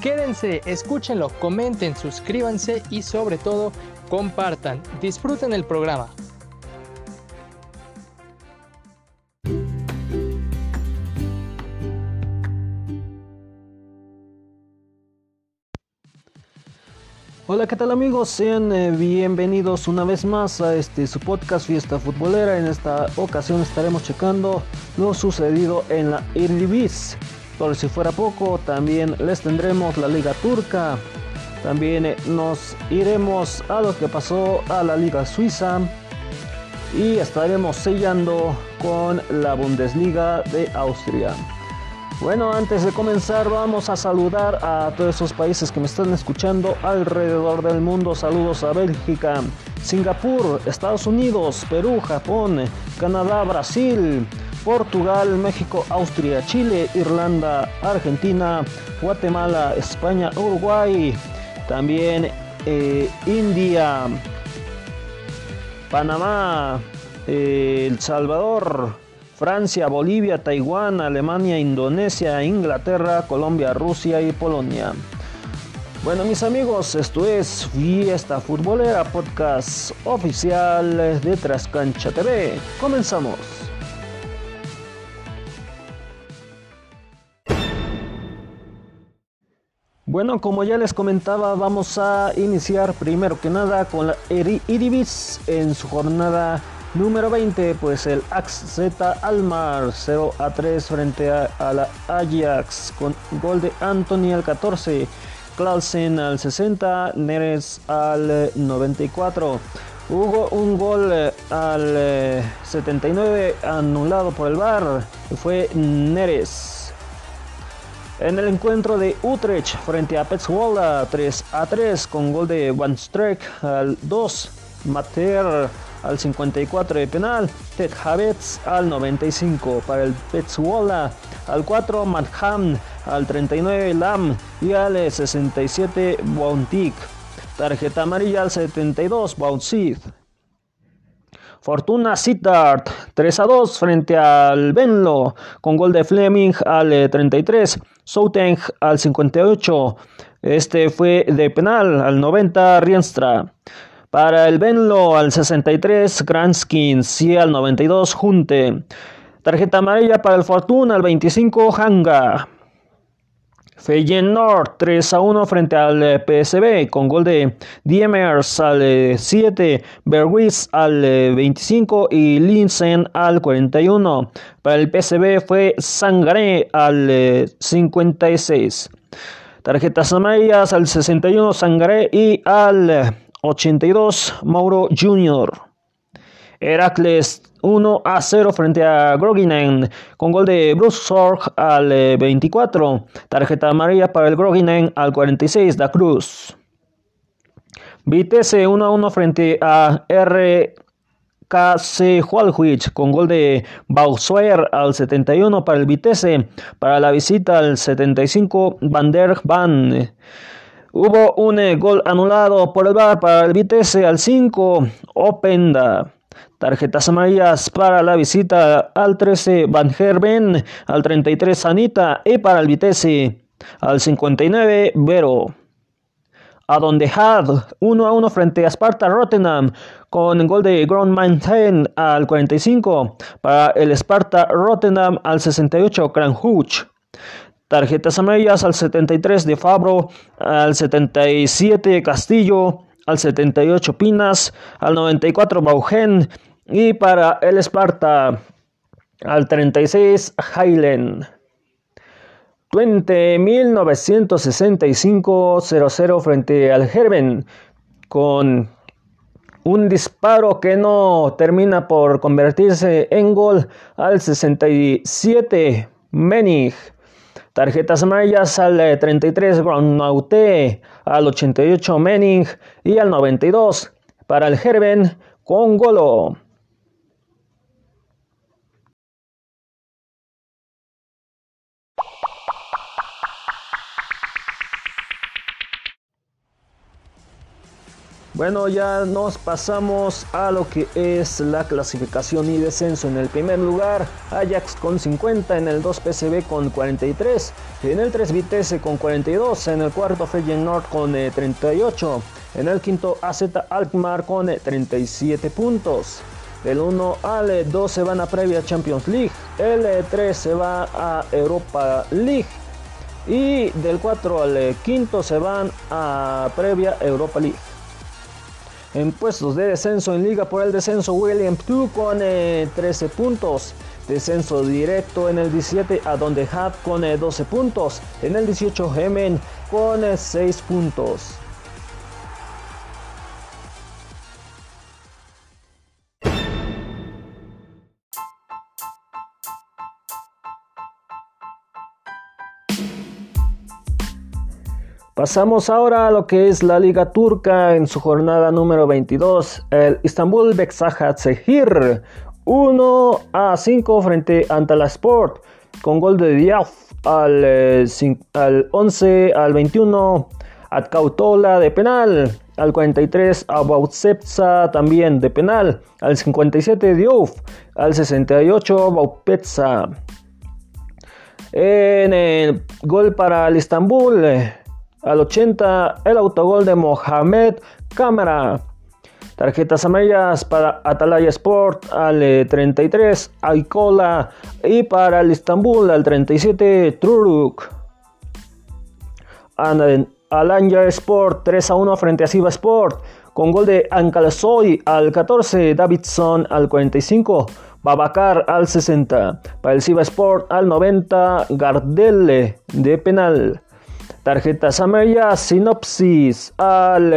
Quédense, escúchenlo, comenten, suscríbanse y sobre todo compartan. Disfruten el programa. Hola, ¿qué tal amigos? Sean eh, bienvenidos una vez más a este su podcast Fiesta Futbolera. En esta ocasión estaremos checando lo sucedido en la Eredivisie. Por si fuera poco, también les tendremos la Liga Turca. También eh, nos iremos a lo que pasó a la Liga Suiza. Y estaremos sellando con la Bundesliga de Austria. Bueno, antes de comenzar vamos a saludar a todos esos países que me están escuchando alrededor del mundo. Saludos a Bélgica, Singapur, Estados Unidos, Perú, Japón, Canadá, Brasil, Portugal, México, Austria, Chile, Irlanda, Argentina, Guatemala, España, Uruguay, también eh, India, Panamá, eh, El Salvador, Francia, Bolivia, Taiwán, Alemania, Indonesia, Inglaterra, Colombia, Rusia y Polonia. Bueno mis amigos, esto es Fiesta Futbolera, podcast oficial de Trascancha TV. Comenzamos. Bueno, como ya les comentaba, vamos a iniciar primero que nada con la Iribis en su jornada número 20. Pues el AXZ Almar 0 a 3 frente a, la Ajax con gol de Anthony al 14, Clausen al 60, Neres al 94. Hubo un gol eh, al 79 eh, anulado por el VAR, fue Neres. En el encuentro de Utrecht frente a Petzwalda 3 a 3 con gol de Van Streck al 2, Mater al 54 de penal, Ted Havertz al 95 para el Petzwalda al 4, Manham al 39, Lam y al 67, Bontic. Tarjeta amarilla al 72, Bouncid. Fortuna Sittard 3 a 2 frente al Benlo con gol de Fleming al 33, Souteng al 58. Este fue de penal al 90 Rienstra. Para el Benlo al 63 Granskins y al 92 Junte. Tarjeta amarilla para el Fortuna al 25 Hanga. Feyenoord 3 a 1 frente al eh, PSB con gol de Diemers al 7, eh, Berwitz al 25 eh, y Linsen al 41. Para el PSB fue Sangaré al 56. Tarjetas amarillas al 61 Sangaré y al 82 Mauro Jr. Heracles 1 a 0 frente a Groginen con gol de Bruce Sorg al 24. Eh, Tarjeta amarilla para el Groginen al 46, Da Cruz. Vitesse 1 a 1 frente a RKC Hualwich con gol de Bausuer al 71 para el Vitesse. Para la visita al 75, Van der Van. Hubo un eh, gol anulado por el VAR para el Vitesse al 5, Openda. Tarjetas amarillas para la visita al 13 Van Herben, al 33 Sanita y para el Vitesse al 59 Vero. A donde Had 1 a 1 frente a Sparta Rotterdam con gol de Ground Mountain al 45 para el Sparta Rotterdam al 68 Kranjuch. Tarjetas amarillas al 73 de Fabro, al 77 Castillo, al 78 Pinas, al 94 Baugen y para el Esparta al 36 Highland. 20 1965 00 frente al Gerben con un disparo que no termina por convertirse en gol al 67 Menig. Tarjetas amarillas al 33 Gronaute, al 88 Menning y al 92 para el Gerben con Golo. Bueno, ya nos pasamos a lo que es la clasificación y descenso. En el primer lugar, Ajax con 50, en el 2 PSV con 43, en el 3 Vitesse con 42, en el cuarto Feyenoord con 38, eh, en el quinto AZ Alkmaar con 37 eh, puntos. Del 1 al 2 se van a previa Champions League, el 3 eh, se va a Europa League y del 4 al quinto se van a previa Europa League. En puestos de descenso en liga por el descenso William 2 con 13 eh, puntos. Descenso directo en el 17 a donde Hat con 12 eh, puntos. En el 18 Gemen con 6 eh, puntos. Pasamos ahora a lo que es la Liga Turca en su jornada número 22. El Istanbul Sehir 1 a 5 frente a Sport con gol de Diaf al, eh, al 11 al 21. Atcautola de penal. Al 43 Abautsepsa también de penal. Al 57 Diouf. Al 68 Baupetsa. En el gol para el Istanbul. Al 80, el autogol de Mohamed Cámara. Tarjetas amarillas para Atalaya Sport al 33, eh, Aikola. Y para el Istanbul al 37, Truruk. Alanya Sport 3 a 1 frente a Siva Sport. Con gol de Ancalasoy al 14, Davidson al 45. Babacar al 60. Para el Siva Sport al 90, Gardelle de penal. Tarjetas amarillas, Sinopsis al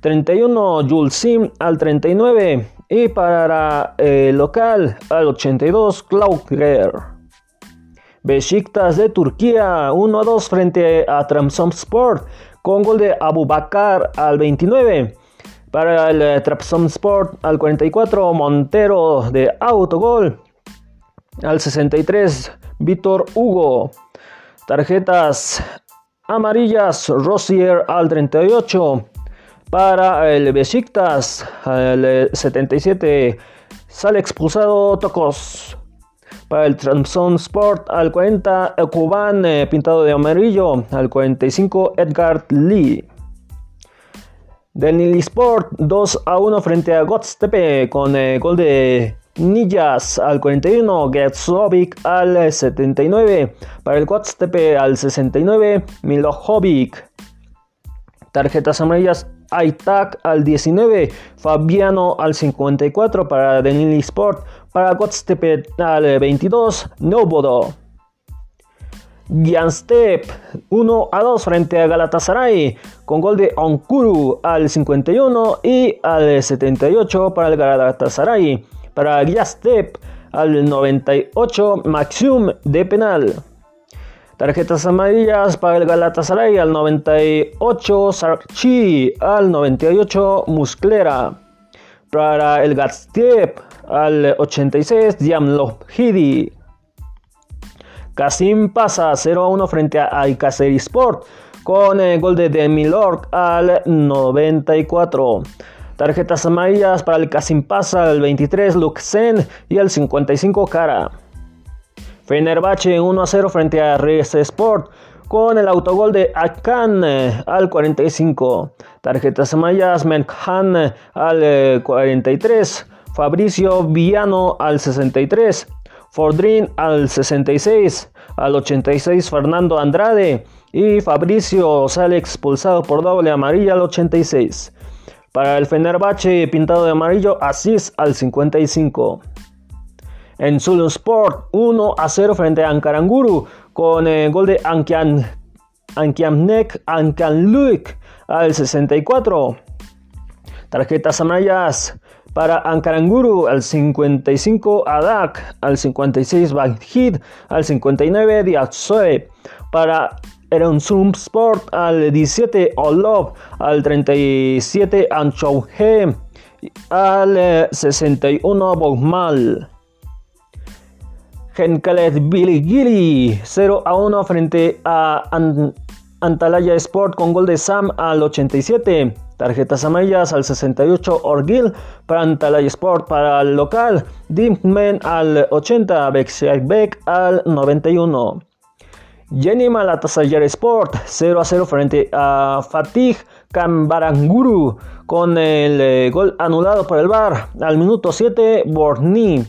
31, eh, Julsim al 39 y para eh, local al 82, Klauger. Besiktas de Turquía 1 a 2 frente a Sport con gol de Abubakar al 29. Para el eh, Sport al 44, Montero de autogol. Al 63, Víctor Hugo. Tarjetas amarillas, Rosier al 38. Para el Besiktas, al 77, sale expulsado Tocos. Para el Trabzon Sport al 40, Cuban eh, pintado de amarillo. Al 45, Edgar Lee. Del Nili Sport 2 a 1 frente a Gotstepe con eh, gol de Nillas al 41, Getsovic al 79, para el Quatstepe al 69, Milojovic. Tarjetas amarillas, Aitak al 19, Fabiano al 54 para Denili Sport, para Gotstepe al 22, Nobodo. Gianstep 1 a 2 frente a Galatasaray con gol de Onkuru al 51 y al 78 para el Galatasaray para Giastep al 98 Maxim de penal. Tarjetas amarillas para el Galatasaray al 98 Sarchi al 98 Musclera. Para el Gastep al 86 Hidi. Kasim pasa 0 a 1 frente a Alcacer Sport con el gol de Demilorg al 94. Tarjetas amarillas para el Casimpasa, el 23 Luxen y el 55 Cara. Fenerbahce 1 a 0 frente a Res Sport con el autogol de Akan eh, al 45. Tarjetas amarillas Menkhan eh, al 43. Eh, Fabricio Viano al 63. Fordrin al 66. Al 86 Fernando Andrade. Y Fabricio sale expulsado por doble amarilla al 86. Para el Fenerbahce pintado de amarillo, Asís al 55. En Zulu Sport 1 a 0 frente a Ankaranguru con el gol de Ankian, Ankiamnek Ankanluik al 64. Tarjetas amarillas. Para Ankaranguru al 55 Adak, al 56 Baghid, al 59 Diatsoe. Para Eronsum Sport al 17 Olov, al 37 Anchouhe, al 61 Bogmal. Genkalet Billy 0 a 1 frente a Antalaya Sport con gol de Sam al 87. Tarjetas amarillas al 68 Orgil para Antalaya Sport para el local. Dimpman al 80. Beck al 91. Jenny Malatasayar Sport 0 a 0 frente a Fatih Kambaranguru con el eh, gol anulado por el VAR al minuto 7 Borni.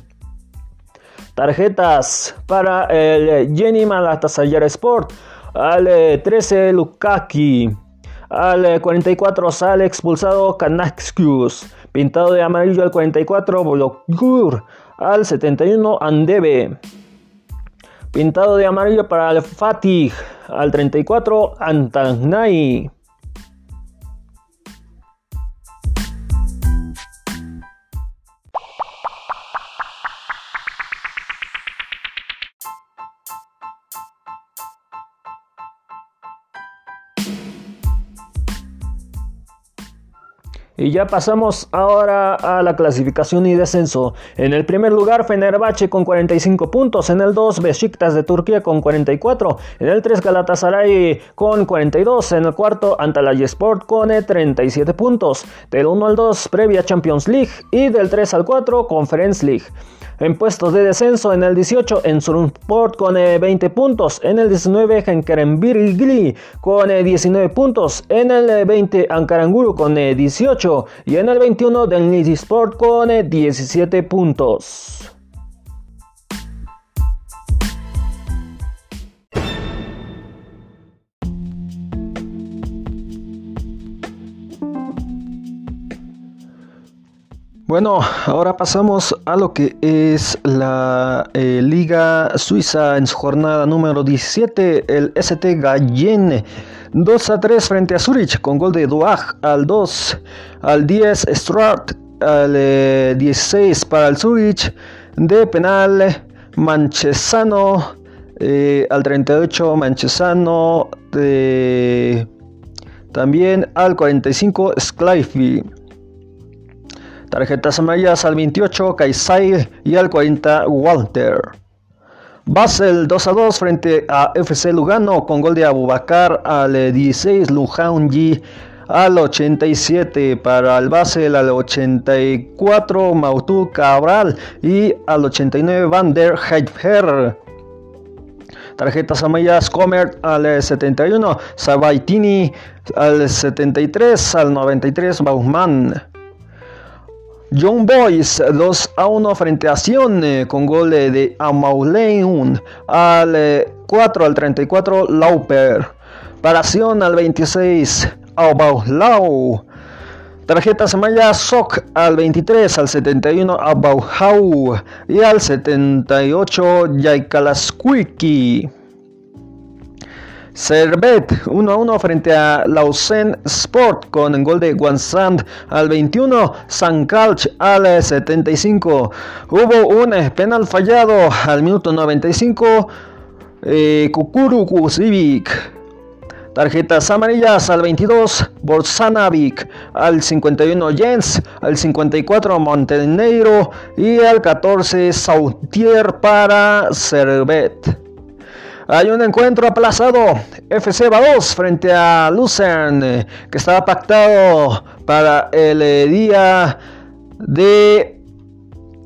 Tarjetas para el Jenny Malatasayar Sport. Al 13 Lukaki. Al 44 sale expulsado Kanaxius. Pintado de amarillo al 44 Bologur. Al 71 Andebe. Pintado de amarillo para el Fatih. Al 34 Antanai. Y ya pasamos ahora a la clasificación y descenso. En el primer lugar, Fenerbahce con 45 puntos. En el 2, Besiktas de Turquía con 44. En el 3, Galatasaray con 42. En el cuarto, Antalya Sport con 37 puntos. Del 1 al 2, previa Champions League. Y del 3 al 4, Conference League. En puestos de descenso, en el 18, en Surunsport con 20 eh, puntos. En el 19, Birgli con 19 eh, puntos. En el 20, eh, Ankaranguru con 18. Y en el 21, Del Sport con 17 puntos. Bueno, ahora pasamos a lo que es la eh, Liga Suiza en su jornada número 17. El ST Gallen 2 a 3 frente a Zurich con gol de Duag al 2, al 10 Strart, al 16 eh, para el Zurich de penal Manchesano, eh, al 38 Manchesano, también al 45 Sclifey. Tarjetas amarillas al 28, Kaisai y al 40, Walter. Basel 2 a 2 frente a FC Lugano con gol de Abubakar al 16, Lujanji al 87 para el Basel al 84 Mautu Cabral y al 89 Van der Heidfer. Tarjetas amarillas Comer al 71, Sabaitini al 73, al 93 Baumann. John Boys 2 a 1 frente a Sion eh, con gol de Amauleun al 4 eh, al 34 Lauper. Para Sion al 26 Aubaulau. Tarjetas amarillas Sok al 23 al 71 Abauhau y al 78 Yaikalasquiki. Servet 1 a 1 frente a Lausanne Sport con el gol de Guansand al 21, San Calch al 75. Hubo un penal fallado al minuto 95, eh, Kukuru. Tarjetas amarillas al 22, Bolsanavic, al 51 Jens, al 54 Montenegro y al 14 Sautier para Servet. Hay un encuentro aplazado, FC 2 frente a Lucerne, que estaba pactado para el eh, día de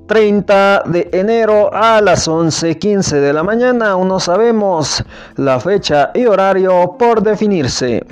30 de enero a las 11.15 de la mañana. Aún no sabemos la fecha y horario por definirse.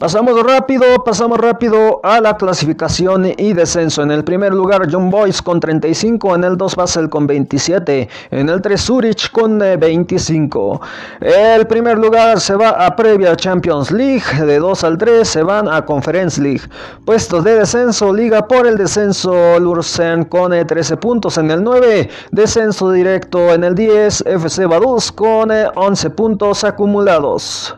Pasamos rápido, pasamos rápido a la clasificación y descenso. En el primer lugar, John Boyce con 35. En el 2, Basel con 27. En el 3, Zurich con 25. Eh, el primer lugar se va a previa Champions League. De 2 al 3 se van a Conference League. Puestos de descenso, Liga por el descenso, Lursen con 13 eh, puntos. En el 9, descenso directo. En el 10, FC Vaduz con 11 eh, puntos acumulados.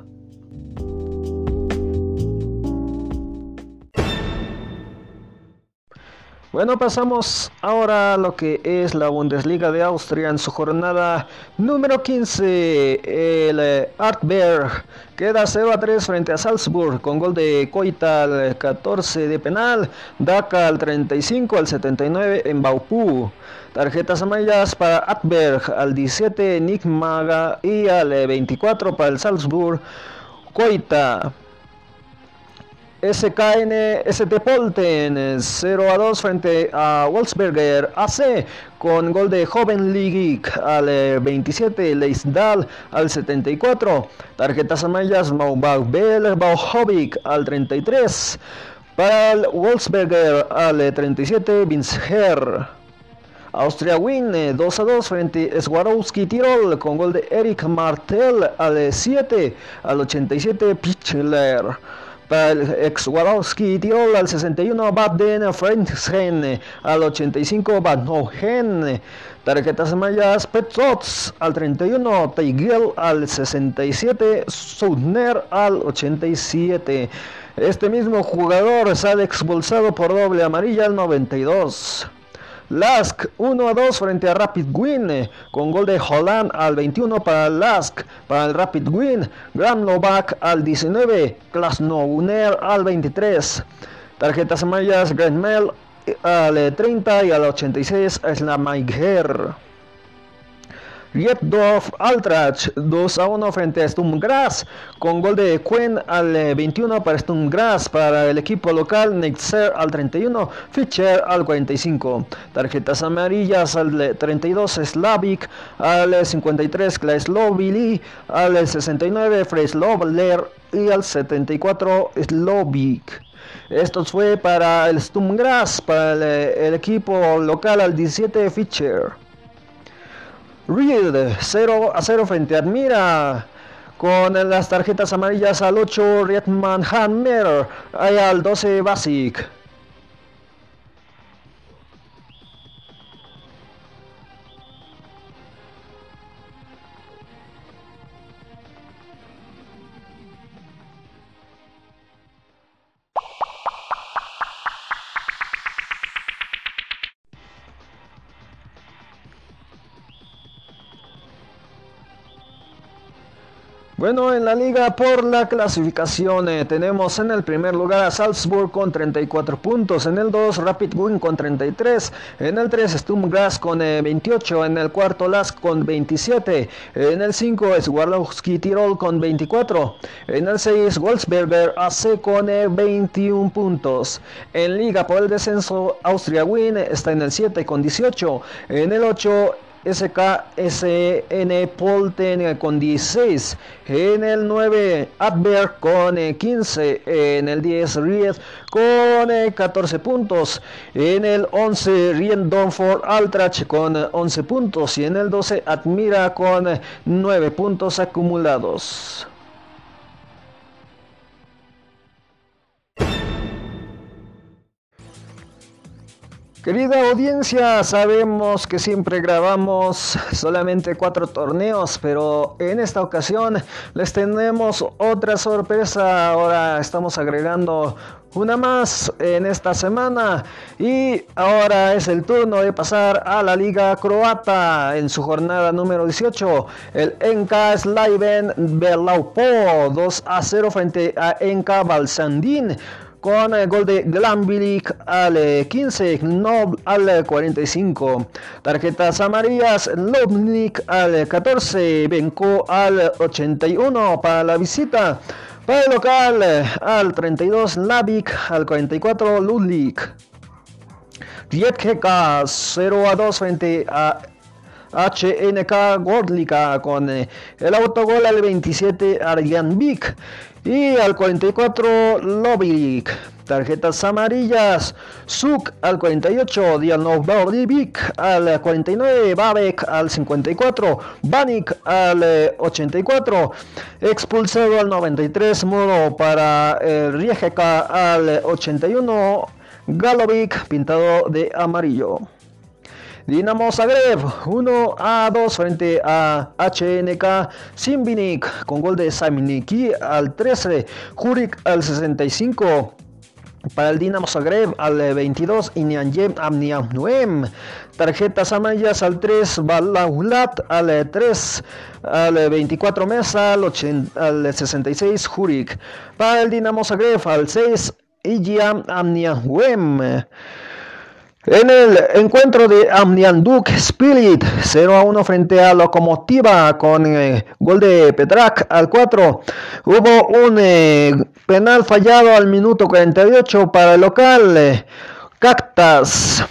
Bueno, pasamos ahora a lo que es la Bundesliga de Austria en su jornada número 15. El eh, Artberg queda 0 a 3 frente a Salzburg con gol de Coita al 14 de penal, Daka al 35 al 79 en Baupú. Tarjetas amarillas para Artberg al 17 Nick Maga y al 24 eh, para el Salzburg. Coita SKN ST Polten 0 a 2 frente a Wolfsberger AC con gol de Joven League al 27, eh, Leisdal al 74, tarjetas amarillas Maubel Bauhovic al 33, para Wolfsberger al 37, Vincer. Austria win 2 a 2 frente a Swarovski Tirol con gol de Eric Martel al 7 al 87 Pichler el ex Warowski Tirol al 61, Baden Frentzen al 85, Badnogen. Tarjetas mayas Petzots al 31, Teigel al 67, Sudner al 87. Este mismo jugador sale expulsado por doble amarilla al 92. Lask 1 a 2 frente a Rapid Win con gol de Holland al 21 para Lask, para el Rapid Win, Graham Novak al 19, Klasnouner al 23. Tarjetas amarillas, Grant Mel al 30 y al 86 es la Maiger. Rietdorf Altrach 2 a 1 frente a Stumgras con gol de Quen al 21 eh, para Stumgras para el equipo local Neitzer al 31 Fischer al 45 tarjetas amarillas al 32 Slavik al 53 Klaeslovili al 69 Freslovler y al 74 Slovik esto fue para el Stumgras, para el, eh, el equipo local al 17 Fischer. Reed 0 a 0 frente a Admira. Con las tarjetas amarillas al 8 Rietman Hammer. Al 12 Basic. Bueno, en la liga por la clasificación eh, tenemos en el primer lugar a Salzburg con 34 puntos, en el 2 Rapid Wien con 33, en el 3 Sturmgrass con 28, eh, en el cuarto Lask con 27, en el 5 Swarlowski Tirol con 24, en el 6 Wolfsberger AC con 21 eh, puntos. En liga por el descenso Austria Wien está en el 7 con 18, en el 8 SKSN Polten con 16, en el 9 Adver con 15, en el 10 Ried con 14 puntos, en el 11 Riendonfort Altrach con 11 puntos. Y en el 12 Admira con 9 puntos acumulados. Querida audiencia, sabemos que siempre grabamos solamente cuatro torneos, pero en esta ocasión les tenemos otra sorpresa. Ahora estamos agregando una más en esta semana y ahora es el turno de pasar a la Liga Croata en su jornada número 18. El Enka Sliven Belaupo 2 a 0 frente a Enka Balsandín con el gol de Glambilic al 15, Nob al 45. Tarjetas amarillas, Lobnik al 14, Benko al 81 para la visita. Para el local al 32, Navik al 44, Ludlik. Rietkeka 0 a 2 frente a HNK Gordlica con eh, el autogol al 27 Arjan Vic y al 44 Lovic. Tarjetas amarillas. Suk al 48. Dianov Vic al 49. Babek al 54. Banik al 84. Eh, Expulsado al 93. Muro para el Rijeka al 81. Galovic pintado de amarillo. Dinamo Zagreb 1 a 2 frente a HNK Simbinik con gol de Saminiki al 13, Jurik al 65. Para el Dinamo Zagreb al 22, Inyanjem Amniamnuem. Tarjetas amarillas al 3, Balaulat al 3, al 24 Mesa, al, 80, al 66, Jurik. Para el Dinamo Zagreb al 6, Ijiam Amniamnuem. En el encuentro de Amnianduk Spirit 0 a 1 frente a Locomotiva con eh, gol de Petrak al 4. Hubo un eh, penal fallado al minuto 48 para el local. Cactas.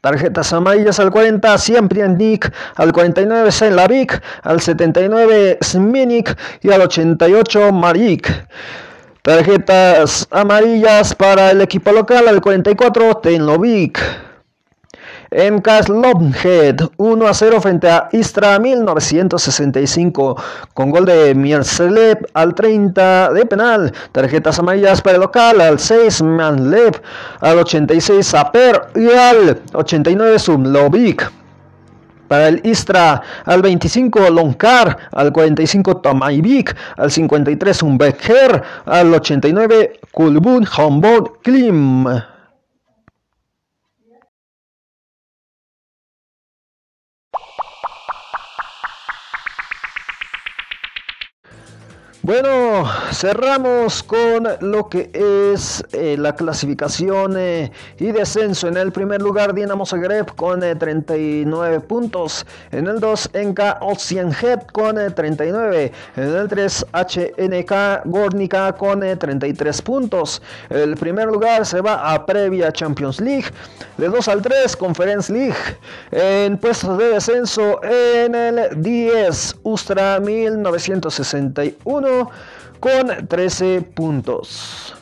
Tarjetas amarillas al 40, siempre Nick, al 49 Senlavik, al 79 Sminik y al 88 Marik. Tarjetas amarillas para el equipo local al 44 Tenlovic. En Kaslovhead 1 a 0 frente a Istra 1965 con gol de Mierselev al 30 de penal. Tarjetas amarillas para el local al 6 Manlev, al 86 Zaper y al 89 Sublovic. Para el Istra al 25 Loncar, al 45 Tomaivik, al 53 Umbecker, al 89 Kulbun Humboldt Klim. Bueno, cerramos con lo que es eh, la clasificación eh, y descenso. En el primer lugar, Dinamo Zagreb con eh, 39 puntos. En el 2, Enka Oceanhead con 39. En el 3, HNK Gornica con 33 puntos. El primer lugar se va a previa Champions League. De 2 al 3, Conference League. En puestos de descenso, en el 10, Ustra 1961 con 13 puntos.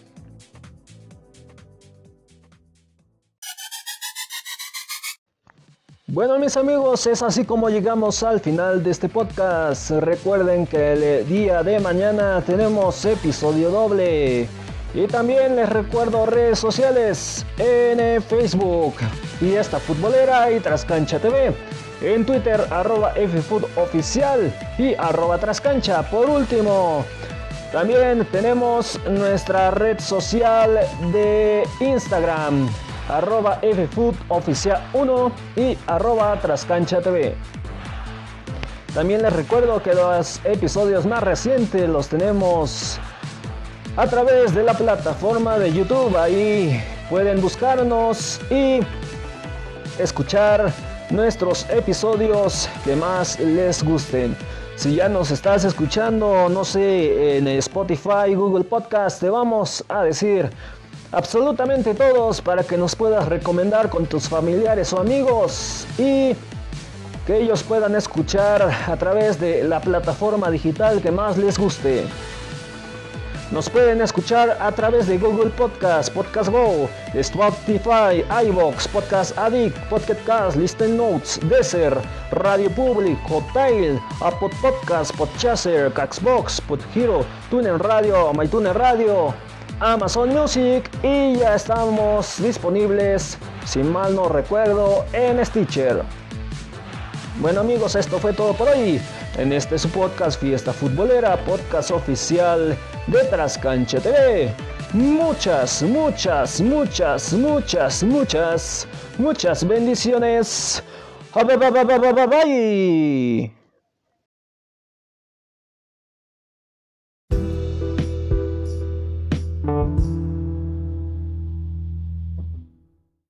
Bueno mis amigos, es así como llegamos al final de este podcast. Recuerden que el día de mañana tenemos episodio doble. Y también les recuerdo redes sociales en Facebook, y esta Futbolera y Trascancha TV. En Twitter, arroba FFoodOficial y arroba Trascancha. Por último, también tenemos nuestra red social de Instagram, arroba FFoodOficial1 y arroba Trascancha TV. También les recuerdo que los episodios más recientes los tenemos a través de la plataforma de YouTube. Ahí pueden buscarnos y escuchar nuestros episodios que más les gusten. Si ya nos estás escuchando, no sé, en Spotify, Google Podcast, te vamos a decir absolutamente todos para que nos puedas recomendar con tus familiares o amigos y que ellos puedan escuchar a través de la plataforma digital que más les guste. Nos pueden escuchar a través de Google Podcast, Podcast Go, Spotify, iBox, Podcast Addict, Podcast Cast, Listen Notes, Deezer, Radio Public, Hotel, Apple Podcast, Podchaser, Caxbox, Podhero, TuneIn Radio, MyTuner Radio, Amazon Music y ya estamos disponibles, si mal no recuerdo, en Stitcher. Bueno amigos, esto fue todo por hoy en este su podcast Fiesta Futbolera, podcast oficial de Trascancha TV. Muchas, muchas, muchas, muchas, muchas, muchas bendiciones. Bye.